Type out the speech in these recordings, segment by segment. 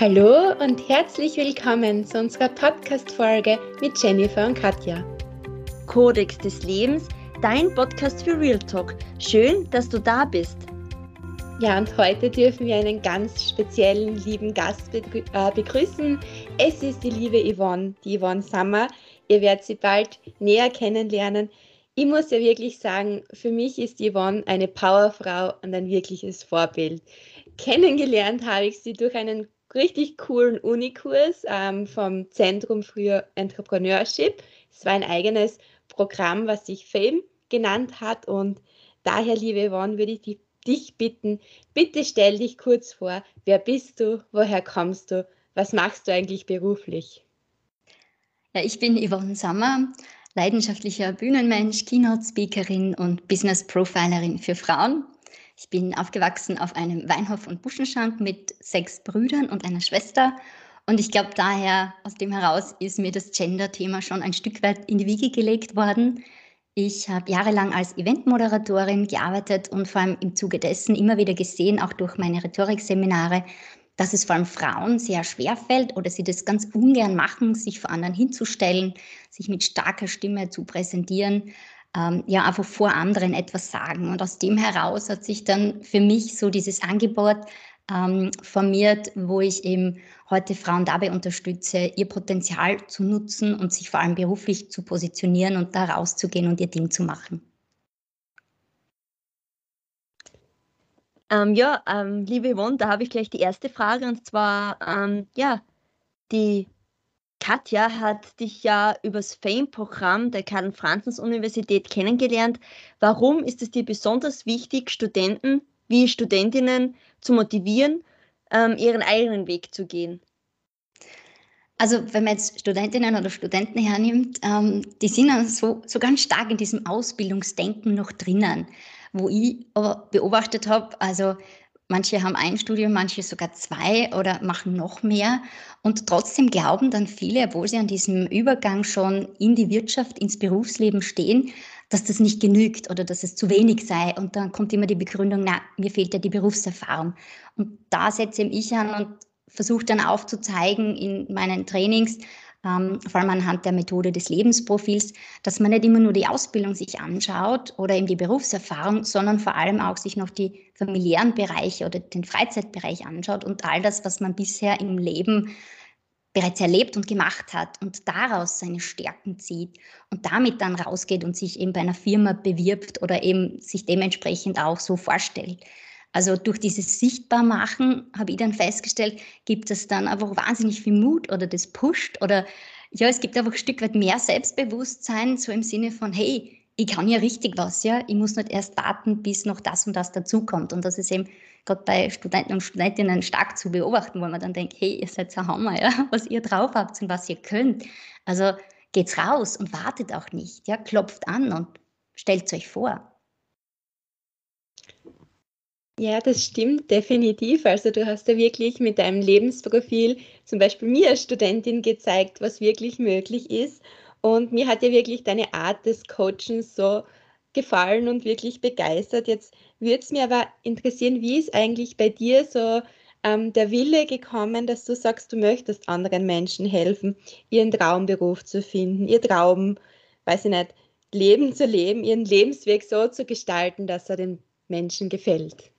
Hallo und herzlich willkommen zu unserer Podcast-Folge mit Jennifer und Katja. Kodex des Lebens, dein Podcast für Real Talk. Schön, dass du da bist. Ja, und heute dürfen wir einen ganz speziellen, lieben Gast äh, begrüßen. Es ist die liebe Yvonne, die Yvonne Sommer. Ihr werdet sie bald näher kennenlernen. Ich muss ja wirklich sagen, für mich ist Yvonne eine Powerfrau und ein wirkliches Vorbild. Kennengelernt habe ich sie durch einen richtig coolen Unikurs ähm, vom Zentrum für Entrepreneurship. Es war ein eigenes Programm, was sich Fame genannt hat. Und daher, liebe Yvonne, würde ich dich bitten, bitte stell dich kurz vor. Wer bist du? Woher kommst du? Was machst du eigentlich beruflich? Ja, ich bin Yvonne Sommer, leidenschaftlicher Bühnenmensch, Keynote-Speakerin und Business-Profilerin für Frauen. Ich bin aufgewachsen auf einem Weinhof und Buschenschank mit sechs Brüdern und einer Schwester. Und ich glaube, daher, aus dem heraus, ist mir das Gender-Thema schon ein Stück weit in die Wiege gelegt worden. Ich habe jahrelang als Eventmoderatorin gearbeitet und vor allem im Zuge dessen immer wieder gesehen, auch durch meine Rhetorikseminare, dass es vor allem Frauen sehr schwer fällt oder sie das ganz ungern machen, sich vor anderen hinzustellen, sich mit starker Stimme zu präsentieren ähm, ja einfach vor anderen etwas sagen. Und aus dem heraus hat sich dann für mich so dieses Angebot ähm, formiert, wo ich eben heute Frauen dabei unterstütze, ihr Potenzial zu nutzen und sich vor allem beruflich zu positionieren und da rauszugehen und ihr Ding zu machen. Ähm, ja, ähm, liebe Yvonne, da habe ich gleich die erste Frage und zwar, ähm, ja, die Katja hat dich ja übers FAME-Programm der Karl-Franzens-Universität kennengelernt. Warum ist es dir besonders wichtig, Studenten wie Studentinnen zu motivieren, ähm, ihren eigenen Weg zu gehen? Also wenn man jetzt Studentinnen oder Studenten hernimmt, ähm, die sind dann so, so ganz stark in diesem Ausbildungsdenken noch drinnen, wo ich aber beobachtet habe, also Manche haben ein Studium, manche sogar zwei oder machen noch mehr. Und trotzdem glauben dann viele, obwohl sie an diesem Übergang schon in die Wirtschaft, ins Berufsleben stehen, dass das nicht genügt oder dass es zu wenig sei. Und dann kommt immer die Begründung, na, mir fehlt ja die Berufserfahrung. Und da setze ich an und versuche dann aufzuzeigen in meinen Trainings, ähm, vor allem anhand der Methode des Lebensprofils, dass man nicht immer nur die Ausbildung sich anschaut oder eben die Berufserfahrung, sondern vor allem auch sich noch die familiären Bereiche oder den Freizeitbereich anschaut und all das, was man bisher im Leben bereits erlebt und gemacht hat und daraus seine Stärken zieht und damit dann rausgeht und sich eben bei einer Firma bewirbt oder eben sich dementsprechend auch so vorstellt. Also durch dieses Sichtbarmachen habe ich dann festgestellt, gibt es dann einfach wahnsinnig viel Mut oder das pusht oder ja, es gibt einfach ein Stück weit mehr Selbstbewusstsein, so im Sinne von, hey, ich kann ja richtig was, ja, ich muss nicht erst warten, bis noch das und das dazukommt. Und das ist eben gerade bei Studenten und Studentinnen stark zu beobachten, wo man dann denkt, hey, ihr seid so Hammer, ja, was ihr drauf habt und was ihr könnt. Also geht's raus und wartet auch nicht, ja, klopft an und stellt euch vor. Ja, das stimmt definitiv. Also du hast ja wirklich mit deinem Lebensprofil zum Beispiel mir als Studentin gezeigt, was wirklich möglich ist. Und mir hat ja wirklich deine Art des Coachens so gefallen und wirklich begeistert. Jetzt würde es mir aber interessieren, wie ist eigentlich bei dir so ähm, der Wille gekommen, dass du sagst, du möchtest anderen Menschen helfen, ihren Traumberuf zu finden, ihr Traum, weiß ich nicht, Leben zu leben, ihren Lebensweg so zu gestalten, dass er den Menschen gefällt.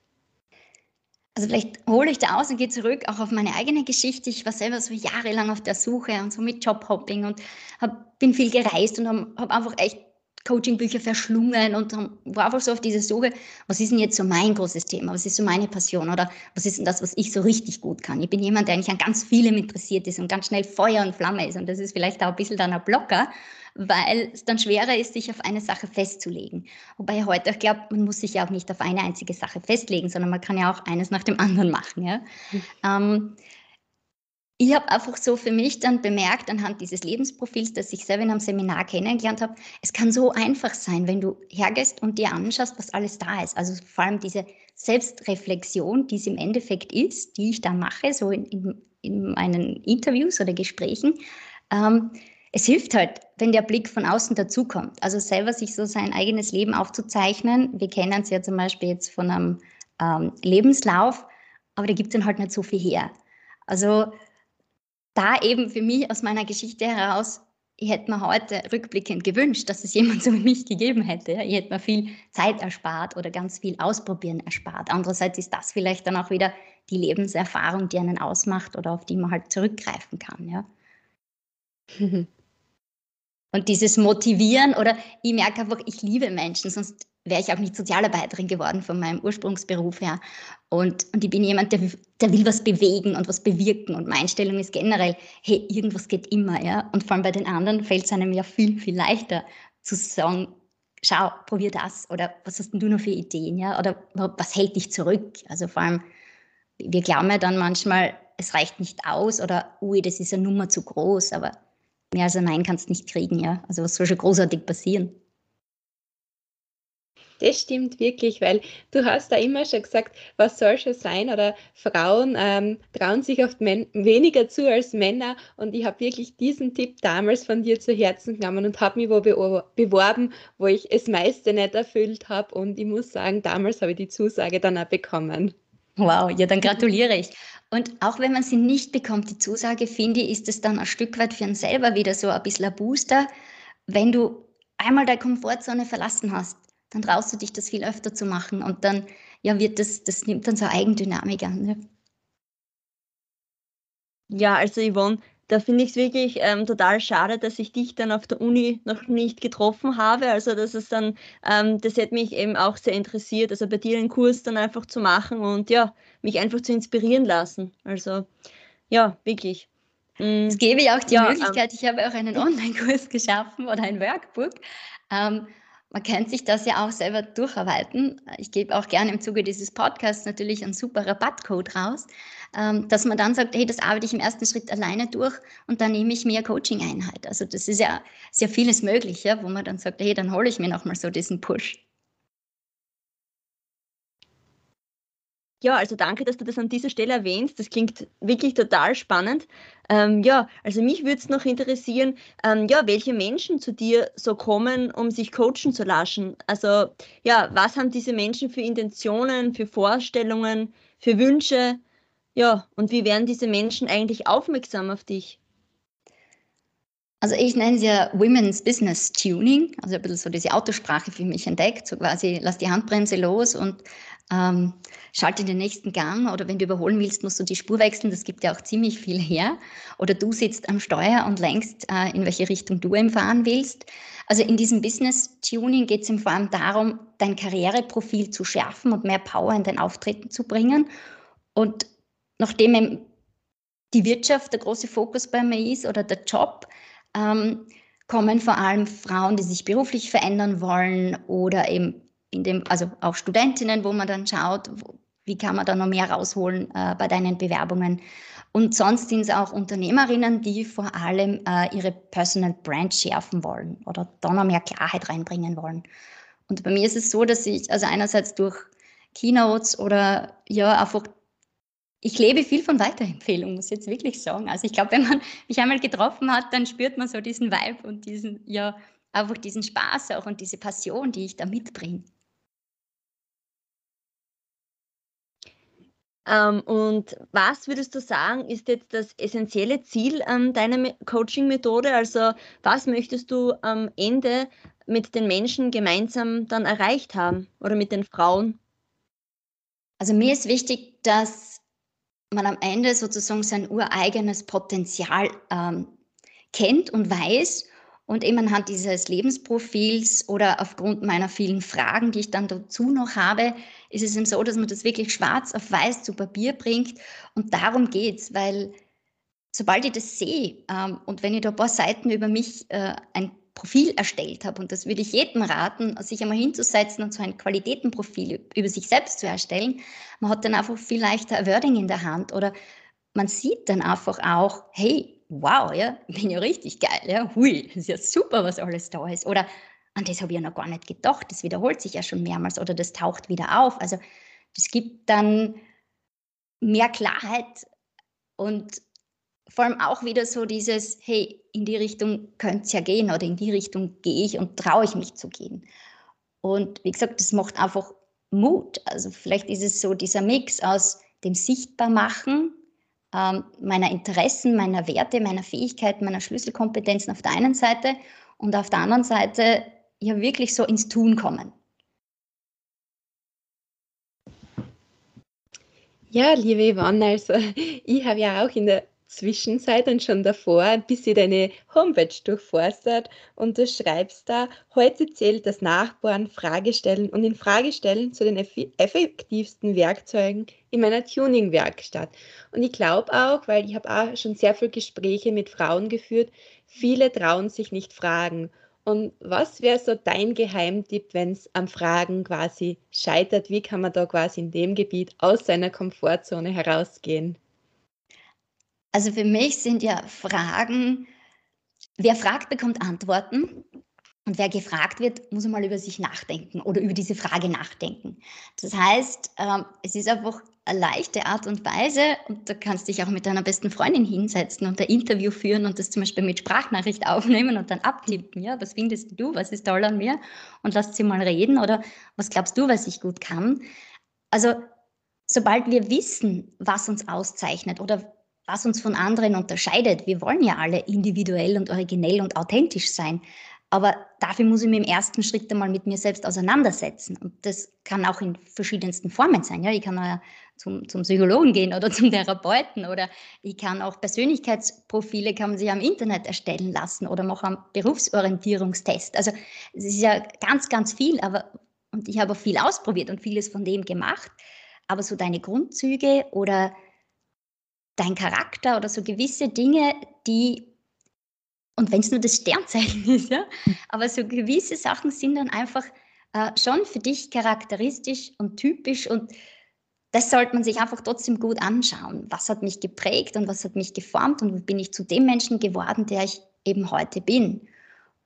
Also vielleicht hole ich da aus und gehe zurück auch auf meine eigene Geschichte. Ich war selber so jahrelang auf der Suche und so mit Jobhopping und hab, bin viel gereist und habe hab einfach echt Coachingbücher verschlungen und war einfach so auf diese Suche, was ist denn jetzt so mein großes Thema, was ist so meine Passion oder was ist denn das, was ich so richtig gut kann. Ich bin jemand, der eigentlich an ganz vielem interessiert ist und ganz schnell Feuer und Flamme ist und das ist vielleicht auch ein bisschen dann ein Blocker, weil es dann schwerer ist, sich auf eine Sache festzulegen. Wobei ich heute auch glaube, man muss sich ja auch nicht auf eine einzige Sache festlegen, sondern man kann ja auch eines nach dem anderen machen. Ja? Mhm. Ähm, ich habe einfach so für mich dann bemerkt, anhand dieses Lebensprofils, das ich selber in einem Seminar kennengelernt habe, es kann so einfach sein, wenn du hergehst und dir anschaust, was alles da ist. Also vor allem diese Selbstreflexion, die es im Endeffekt ist, die ich dann mache, so in, in, in meinen Interviews oder Gesprächen. Ähm, es hilft halt, wenn der Blick von außen dazukommt. Also selber sich so sein eigenes Leben aufzuzeichnen. Wir kennen es ja zum Beispiel jetzt von einem ähm, Lebenslauf, aber da gibt es dann halt nicht so viel her. Also da eben für mich aus meiner Geschichte heraus, ich hätte mir heute rückblickend gewünscht, dass es jemand so wie mich gegeben hätte. Ich hätte mir viel Zeit erspart oder ganz viel Ausprobieren erspart. Andererseits ist das vielleicht dann auch wieder die Lebenserfahrung, die einen ausmacht oder auf die man halt zurückgreifen kann. Ja. Und dieses Motivieren oder ich merke einfach, ich liebe Menschen, sonst wäre ich auch nicht Sozialarbeiterin geworden von meinem Ursprungsberuf her. Und, und ich bin jemand, der, der will was bewegen und was bewirken. Und meine Einstellung ist generell, hey, irgendwas geht immer, ja. Und vor allem bei den anderen fällt es einem ja viel, viel leichter zu sagen, schau, probier das oder was hast denn du noch für Ideen, ja? Oder was hält dich zurück? Also vor allem, wir glauben ja dann manchmal, es reicht nicht aus oder ui, das ist eine Nummer zu groß, aber mehr als ein Nein kannst du nicht kriegen, ja. Also was soll schon großartig passieren? Das stimmt wirklich, weil du hast da immer schon gesagt, was soll schon sein oder Frauen ähm, trauen sich oft weniger zu als Männer und ich habe wirklich diesen Tipp damals von dir zu Herzen genommen und habe mich wo be beworben, wo ich es meiste nicht erfüllt habe und ich muss sagen, damals habe ich die Zusage dann auch bekommen. Wow, ja, dann gratuliere ich. Und auch wenn man sie nicht bekommt, die Zusage, finde ich, ist es dann ein Stück weit für einen selber wieder so ein bisschen ein Booster, wenn du einmal deine Komfortzone verlassen hast dann traust du dich, das viel öfter zu machen und dann ja, wird das, das nimmt dann so Eigendynamik an. Ne? Ja, also Yvonne, da finde ich es wirklich ähm, total schade, dass ich dich dann auf der Uni noch nicht getroffen habe. Also das ist dann, ähm, das hätte mich eben auch sehr interessiert, also bei dir einen Kurs dann einfach zu machen und ja, mich einfach zu inspirieren lassen. Also ja, wirklich. Mm. Es gebe ich auch die ja, Möglichkeit, ähm, ich habe auch einen Online-Kurs geschaffen oder ein Workbook. Ähm, man kann sich das ja auch selber durcharbeiten. Ich gebe auch gerne im Zuge dieses Podcasts natürlich einen super Rabattcode raus, ähm, dass man dann sagt, hey, das arbeite ich im ersten Schritt alleine durch und dann nehme ich mir Coaching-Einheit. Also das ist ja sehr vieles möglich, ja, wo man dann sagt, hey, dann hole ich mir nochmal so diesen Push. Ja, also danke, dass du das an dieser Stelle erwähnst. Das klingt wirklich total spannend. Ähm, ja, also mich würde es noch interessieren, ähm, ja, welche Menschen zu dir so kommen, um sich coachen zu lassen. Also ja, was haben diese Menschen für Intentionen, für Vorstellungen, für Wünsche? Ja, und wie werden diese Menschen eigentlich aufmerksam auf dich? Also ich nenne es ja Women's Business Tuning, also ein bisschen so diese Autosprache für mich entdeckt, so quasi lass die Handbremse los und ähm, schalte den nächsten Gang oder wenn du überholen willst, musst du die Spur wechseln, das gibt ja auch ziemlich viel her. Oder du sitzt am Steuer und lenkst, äh, in welche Richtung du fahren willst. Also in diesem Business Tuning geht es vor allem darum, dein Karriereprofil zu schärfen und mehr Power in dein Auftreten zu bringen. Und nachdem die Wirtschaft der große Fokus bei mir ist oder der Job, ähm, kommen vor allem Frauen, die sich beruflich verändern wollen oder eben in dem, also auch Studentinnen, wo man dann schaut, wo, wie kann man da noch mehr rausholen äh, bei deinen Bewerbungen. Und sonst sind es auch Unternehmerinnen, die vor allem äh, ihre Personal Brand schärfen wollen oder da noch mehr Klarheit reinbringen wollen. Und bei mir ist es so, dass ich also einerseits durch Keynotes oder ja einfach ich lebe viel von Weiterempfehlung, muss ich jetzt wirklich sagen. Also ich glaube, wenn man mich einmal getroffen hat, dann spürt man so diesen Vibe und diesen, ja, einfach diesen Spaß auch und diese Passion, die ich da mitbringe. Ähm, und was würdest du sagen, ist jetzt das essentielle Ziel ähm, deiner Coaching-Methode? Also was möchtest du am Ende mit den Menschen gemeinsam dann erreicht haben oder mit den Frauen? Also mir ist wichtig, dass man am Ende sozusagen sein ureigenes Potenzial ähm, kennt und weiß und eben anhand dieses Lebensprofils oder aufgrund meiner vielen Fragen, die ich dann dazu noch habe, ist es eben so, dass man das wirklich schwarz auf weiß zu Papier bringt. Und darum geht es, weil sobald ich das sehe ähm, und wenn ich da ein paar Seiten über mich äh, ein Profil erstellt habe. Und das würde ich jedem raten, sich einmal hinzusetzen und so ein Qualitätenprofil über sich selbst zu erstellen. Man hat dann einfach viel leichter Wording in der Hand oder man sieht dann einfach auch, hey, wow, ja, bin ja richtig geil, ja, hui, ist ja super, was alles da ist. Oder an das habe ich ja noch gar nicht gedacht, das wiederholt sich ja schon mehrmals oder das taucht wieder auf. Also das gibt dann mehr Klarheit und vor allem auch wieder so dieses, hey, in die Richtung könnte es ja gehen oder in die Richtung gehe ich und traue ich mich zu gehen. Und wie gesagt, das macht einfach Mut. Also vielleicht ist es so dieser Mix aus dem Sichtbarmachen, ähm, meiner Interessen, meiner Werte, meiner Fähigkeiten, meiner Schlüsselkompetenzen auf der einen Seite und auf der anderen Seite ja wirklich so ins Tun kommen. Ja, liebe Yvonne, also ich habe ja auch in der Zwischenzeit und schon davor ein bisschen deine Homepage durchforstet und du schreibst da, heute zählt das Nachbohren, Fragestellen und in Fragestellen zu den effektivsten Werkzeugen in meiner Tuning-Werkstatt. Und ich glaube auch, weil ich habe auch schon sehr viele Gespräche mit Frauen geführt, viele trauen sich nicht fragen. Und was wäre so dein Geheimtipp, wenn es am Fragen quasi scheitert? Wie kann man da quasi in dem Gebiet aus seiner Komfortzone herausgehen? Also für mich sind ja Fragen, wer fragt, bekommt Antworten. Und wer gefragt wird, muss einmal über sich nachdenken oder über diese Frage nachdenken. Das heißt, ähm, es ist einfach eine leichte Art und Weise und da kannst du dich auch mit deiner besten Freundin hinsetzen und ein Interview führen und das zum Beispiel mit Sprachnachricht aufnehmen und dann abtippen. Ja, was findest du? Was ist toll an mir? Und lasst sie mal reden oder was glaubst du, was ich gut kann? Also, sobald wir wissen, was uns auszeichnet oder was uns von anderen unterscheidet, wir wollen ja alle individuell und originell und authentisch sein, aber dafür muss ich mich im ersten Schritt einmal mit mir selbst auseinandersetzen. Und das kann auch in verschiedensten Formen sein. Ja, ich kann ja zum, zum Psychologen gehen oder zum Therapeuten oder ich kann auch Persönlichkeitsprofile kann man sich am Internet erstellen lassen oder mache einen Berufsorientierungstest. Also es ist ja ganz, ganz viel, aber und ich habe auch viel ausprobiert und vieles von dem gemacht. Aber so deine Grundzüge oder dein Charakter oder so gewisse Dinge, die und wenn es nur das Sternzeichen ist, ja. Aber so gewisse Sachen sind dann einfach äh, schon für dich charakteristisch und typisch und das sollte man sich einfach trotzdem gut anschauen. Was hat mich geprägt und was hat mich geformt und wie bin ich zu dem Menschen geworden, der ich eben heute bin.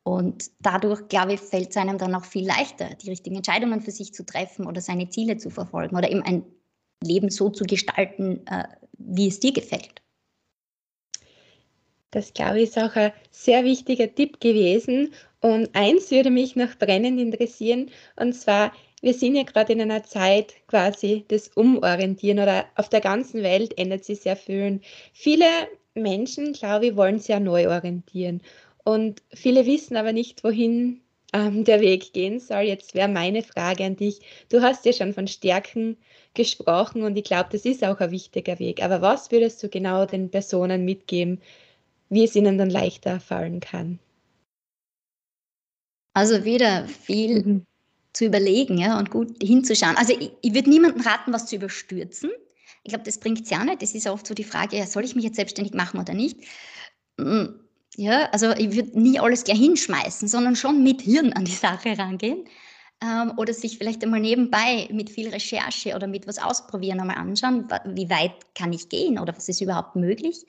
Und dadurch, glaube ich, fällt es einem dann auch viel leichter, die richtigen Entscheidungen für sich zu treffen oder seine Ziele zu verfolgen oder eben ein Leben so zu gestalten, äh, wie es dir gefällt. Das, glaube ich, ist auch ein sehr wichtiger Tipp gewesen. Und eins würde mich noch brennend interessieren, und zwar, wir sind ja gerade in einer Zeit quasi des Umorientieren oder auf der ganzen Welt ändert sich sehr viel. Viele Menschen, glaube ich, wollen sich ja neu orientieren. Und viele wissen aber nicht, wohin ähm, der Weg gehen soll. Jetzt wäre meine Frage an dich. Du hast ja schon von Stärken gesprochen und ich glaube, das ist auch ein wichtiger Weg. Aber was würdest du genau den Personen mitgeben, wie es ihnen dann leichter fallen kann. Also wieder viel mhm. zu überlegen ja, und gut hinzuschauen. Also ich, ich würde niemandem raten, was zu überstürzen. Ich glaube, das bringt es ja nicht. Das ist oft so die Frage, ja, soll ich mich jetzt selbstständig machen oder nicht? Mm, ja, also ich würde nie alles gleich hinschmeißen, sondern schon mit Hirn an die Sache rangehen. Ähm, oder sich vielleicht einmal nebenbei mit viel Recherche oder mit was ausprobieren einmal anschauen, wie weit kann ich gehen oder was ist überhaupt möglich.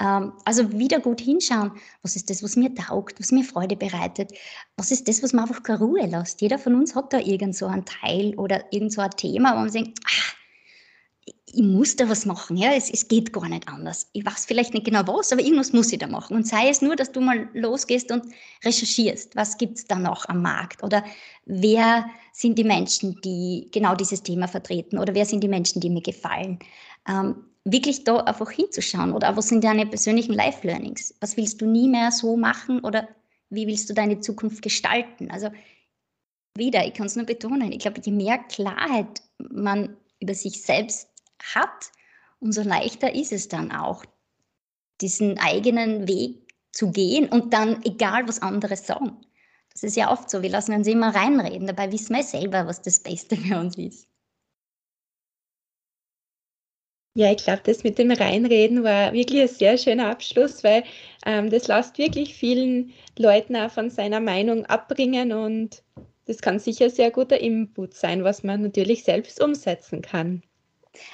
Ähm, also wieder gut hinschauen, was ist das, was mir taugt, was mir Freude bereitet, was ist das, was mir einfach keine Ruhe lässt. Jeder von uns hat da irgend so einen Teil oder irgend so ein Thema, wo man denkt, ach, ich muss da was machen, ja, es, es, geht gar nicht anders. Ich weiß vielleicht nicht genau was, aber irgendwas muss ich da machen. Und sei es nur, dass du mal losgehst und recherchierst, was gibt es da noch am Markt oder wer sind die Menschen, die genau dieses Thema vertreten oder wer sind die Menschen, die mir gefallen. Ähm, wirklich da einfach hinzuschauen oder was sind deine persönlichen Life-Learnings? Was willst du nie mehr so machen oder wie willst du deine Zukunft gestalten? Also wieder, ich kann es nur betonen, ich glaube, je mehr Klarheit man über sich selbst hat, umso leichter ist es dann auch, diesen eigenen Weg zu gehen und dann egal, was andere sagen. Das ist ja oft so, wir lassen uns immer reinreden, dabei wissen wir selber, was das Beste für uns ist. Ja, ich glaube, das mit dem Reinreden war wirklich ein sehr schöner Abschluss, weil ähm, das lässt wirklich vielen Leuten auch von seiner Meinung abbringen und das kann sicher sehr guter Input sein, was man natürlich selbst umsetzen kann.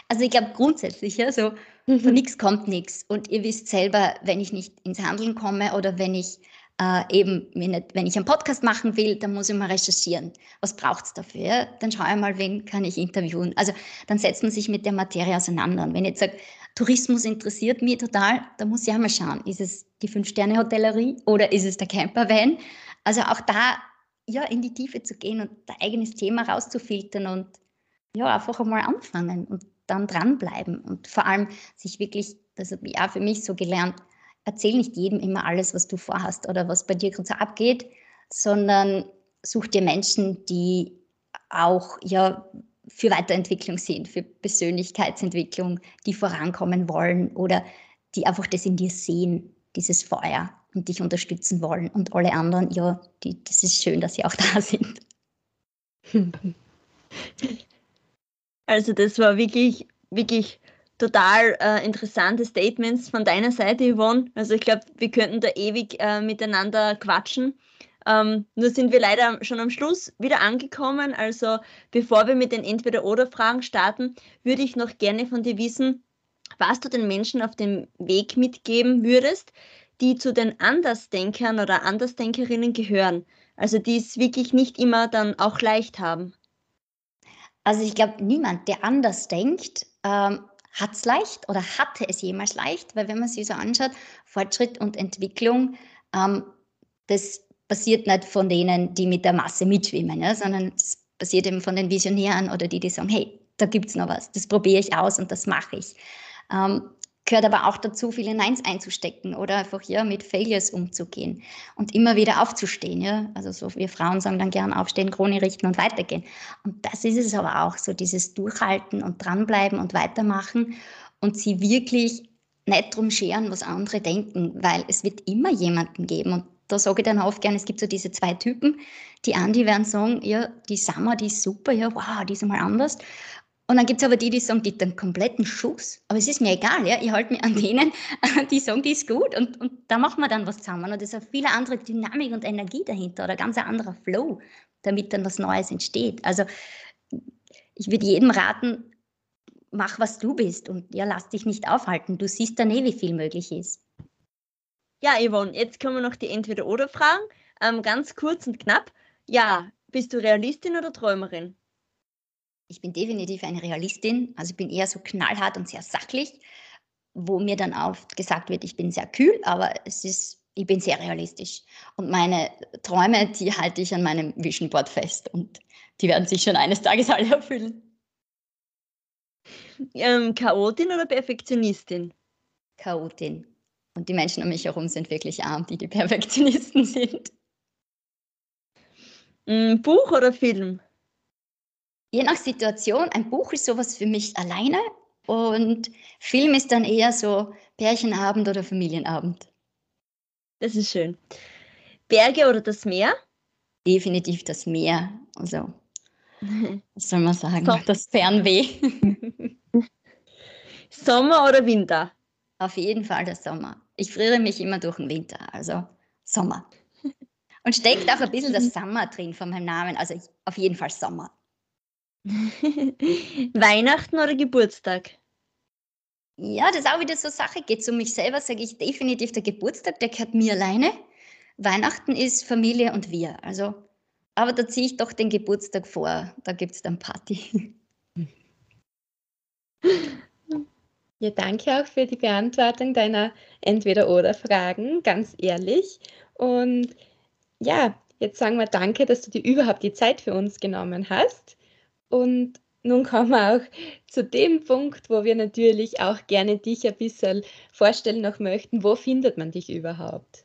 Also ich glaube grundsätzlich, ja, so mhm. von nichts kommt nichts. Und ihr wisst selber, wenn ich nicht ins Handeln komme oder wenn ich äh, eben, wenn ich einen Podcast machen will, dann muss ich mal recherchieren. Was braucht es dafür? Dann schaue ich mal, wen kann ich interviewen. Also dann setzt man sich mit der Materie auseinander. Und wenn ich jetzt sage, Tourismus interessiert mich total, dann muss ich auch mal schauen, ist es die Fünf-Sterne-Hotellerie oder ist es der Campervan? Also auch da ja, in die Tiefe zu gehen und dein eigenes Thema rauszufiltern und ja, einfach einmal anfangen. Und dann dranbleiben und vor allem sich wirklich, das habe ich auch für mich so gelernt, erzähl nicht jedem immer alles, was du vorhast oder was bei dir gerade so abgeht, sondern such dir Menschen, die auch ja für Weiterentwicklung sind, für Persönlichkeitsentwicklung, die vorankommen wollen oder die einfach das in dir sehen, dieses Feuer und dich unterstützen wollen. Und alle anderen, ja, die, das ist schön, dass sie auch da sind. Also das war wirklich, wirklich total äh, interessante Statements von deiner Seite, Yvonne. Also ich glaube, wir könnten da ewig äh, miteinander quatschen. Ähm, nur sind wir leider schon am Schluss wieder angekommen. Also bevor wir mit den Entweder-Oder-Fragen starten, würde ich noch gerne von dir wissen, was du den Menschen auf dem Weg mitgeben würdest, die zu den Andersdenkern oder Andersdenkerinnen gehören. Also die es wirklich nicht immer dann auch leicht haben. Also ich glaube, niemand, der anders denkt, ähm, hat es leicht oder hatte es jemals leicht, weil wenn man sich so anschaut, Fortschritt und Entwicklung, ähm, das passiert nicht von denen, die mit der Masse mitschwimmen, ja, sondern es passiert eben von den Visionären oder die, die sagen, hey, da gibt es noch was, das probiere ich aus und das mache ich. Ähm, gehört aber auch dazu, viele Neins einzustecken oder einfach ja mit Failures umzugehen und immer wieder aufzustehen. Ja? Also so wir Frauen sagen dann gern aufstehen, Krone richten und weitergehen. Und das ist es aber auch so, dieses Durchhalten und dranbleiben und weitermachen und sie wirklich nicht drum scheren, was andere denken, weil es wird immer jemanden geben und da sage ich dann oft gerne, es gibt so diese zwei Typen. Die einen, die werden sagen, ja, die Summer, die ist super, ja, wow, die ist einmal anders. Und dann gibt es aber die, die sagen, die einen kompletten Schuss. Aber es ist mir egal, ja. Ich halte mich an denen, die sagen, die ist gut und, und da machen wir dann was zusammen. Und es ist eine viel andere Dynamik und Energie dahinter oder ganz ein anderer Flow, damit dann was Neues entsteht. Also ich würde jedem raten, mach, was du bist und ja, lass dich nicht aufhalten. Du siehst dann eh, wie viel möglich ist. Ja, Yvonne, jetzt kommen noch die Entweder-Oder-Fragen. Ähm, ganz kurz und knapp. Ja, bist du Realistin oder Träumerin? Ich bin definitiv eine Realistin, also ich bin eher so knallhart und sehr sachlich, wo mir dann oft gesagt wird, ich bin sehr kühl, aber es ist, ich bin sehr realistisch. Und meine Träume, die halte ich an meinem Vision Board fest und die werden sich schon eines Tages alle erfüllen. Ähm, Chaotin oder Perfektionistin? Chaotin. Und die Menschen um mich herum sind wirklich arm, die die Perfektionisten sind. Mm, Buch oder Film? Je nach Situation, ein Buch ist sowas für mich alleine und Film ist dann eher so Pärchenabend oder Familienabend. Das ist schön. Berge oder das Meer? Definitiv das Meer. Also, was soll man sagen? Sommer. Das Fernweh. Sommer oder Winter? Auf jeden Fall der Sommer. Ich friere mich immer durch den Winter, also Sommer. Und steckt auch ein bisschen das Sommer drin von meinem Namen, also auf jeden Fall Sommer. Weihnachten oder Geburtstag? Ja, das ist auch wieder so Sache. Geht es um mich selber, sage ich definitiv der Geburtstag, der gehört mir alleine. Weihnachten ist Familie und wir. Also, aber da ziehe ich doch den Geburtstag vor. Da gibt es dann Party. Ja, danke auch für die Beantwortung deiner Entweder-Oder-Fragen, ganz ehrlich. Und ja, jetzt sagen wir danke, dass du dir überhaupt die Zeit für uns genommen hast. Und nun kommen wir auch zu dem Punkt, wo wir natürlich auch gerne dich ein bisschen vorstellen noch möchten. Wo findet man dich überhaupt?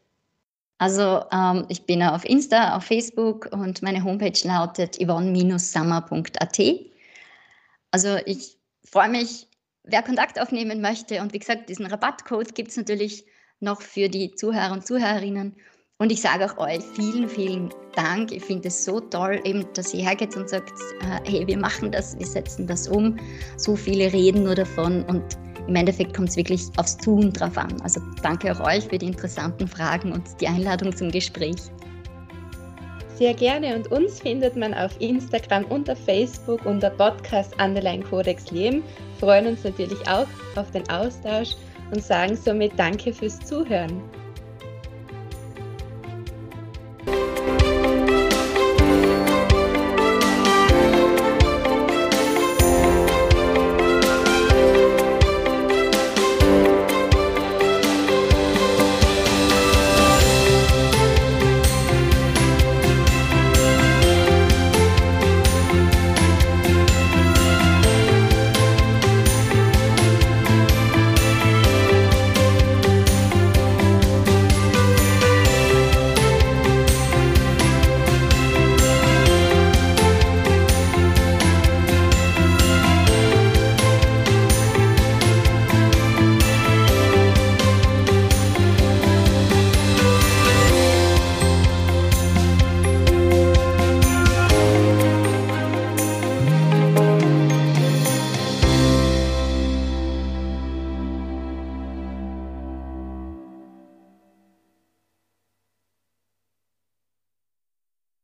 Also ähm, ich bin auf Insta, auf Facebook und meine Homepage lautet yvonne-summer.at. Also ich freue mich, wer Kontakt aufnehmen möchte. Und wie gesagt, diesen Rabattcode gibt es natürlich noch für die Zuhörer und Zuhörerinnen. Und ich sage auch euch vielen, vielen Dank. Ich finde es so toll, eben, dass ihr hergeht und sagt, äh, hey, wir machen das, wir setzen das um. So viele reden nur davon und im Endeffekt kommt es wirklich aufs Tun drauf an. Also danke auch euch für die interessanten Fragen und die Einladung zum Gespräch. Sehr gerne und uns findet man auf Instagram und auf Facebook unter Podcast Underline Codex Leben. Freuen uns natürlich auch auf den Austausch und sagen somit Danke fürs Zuhören.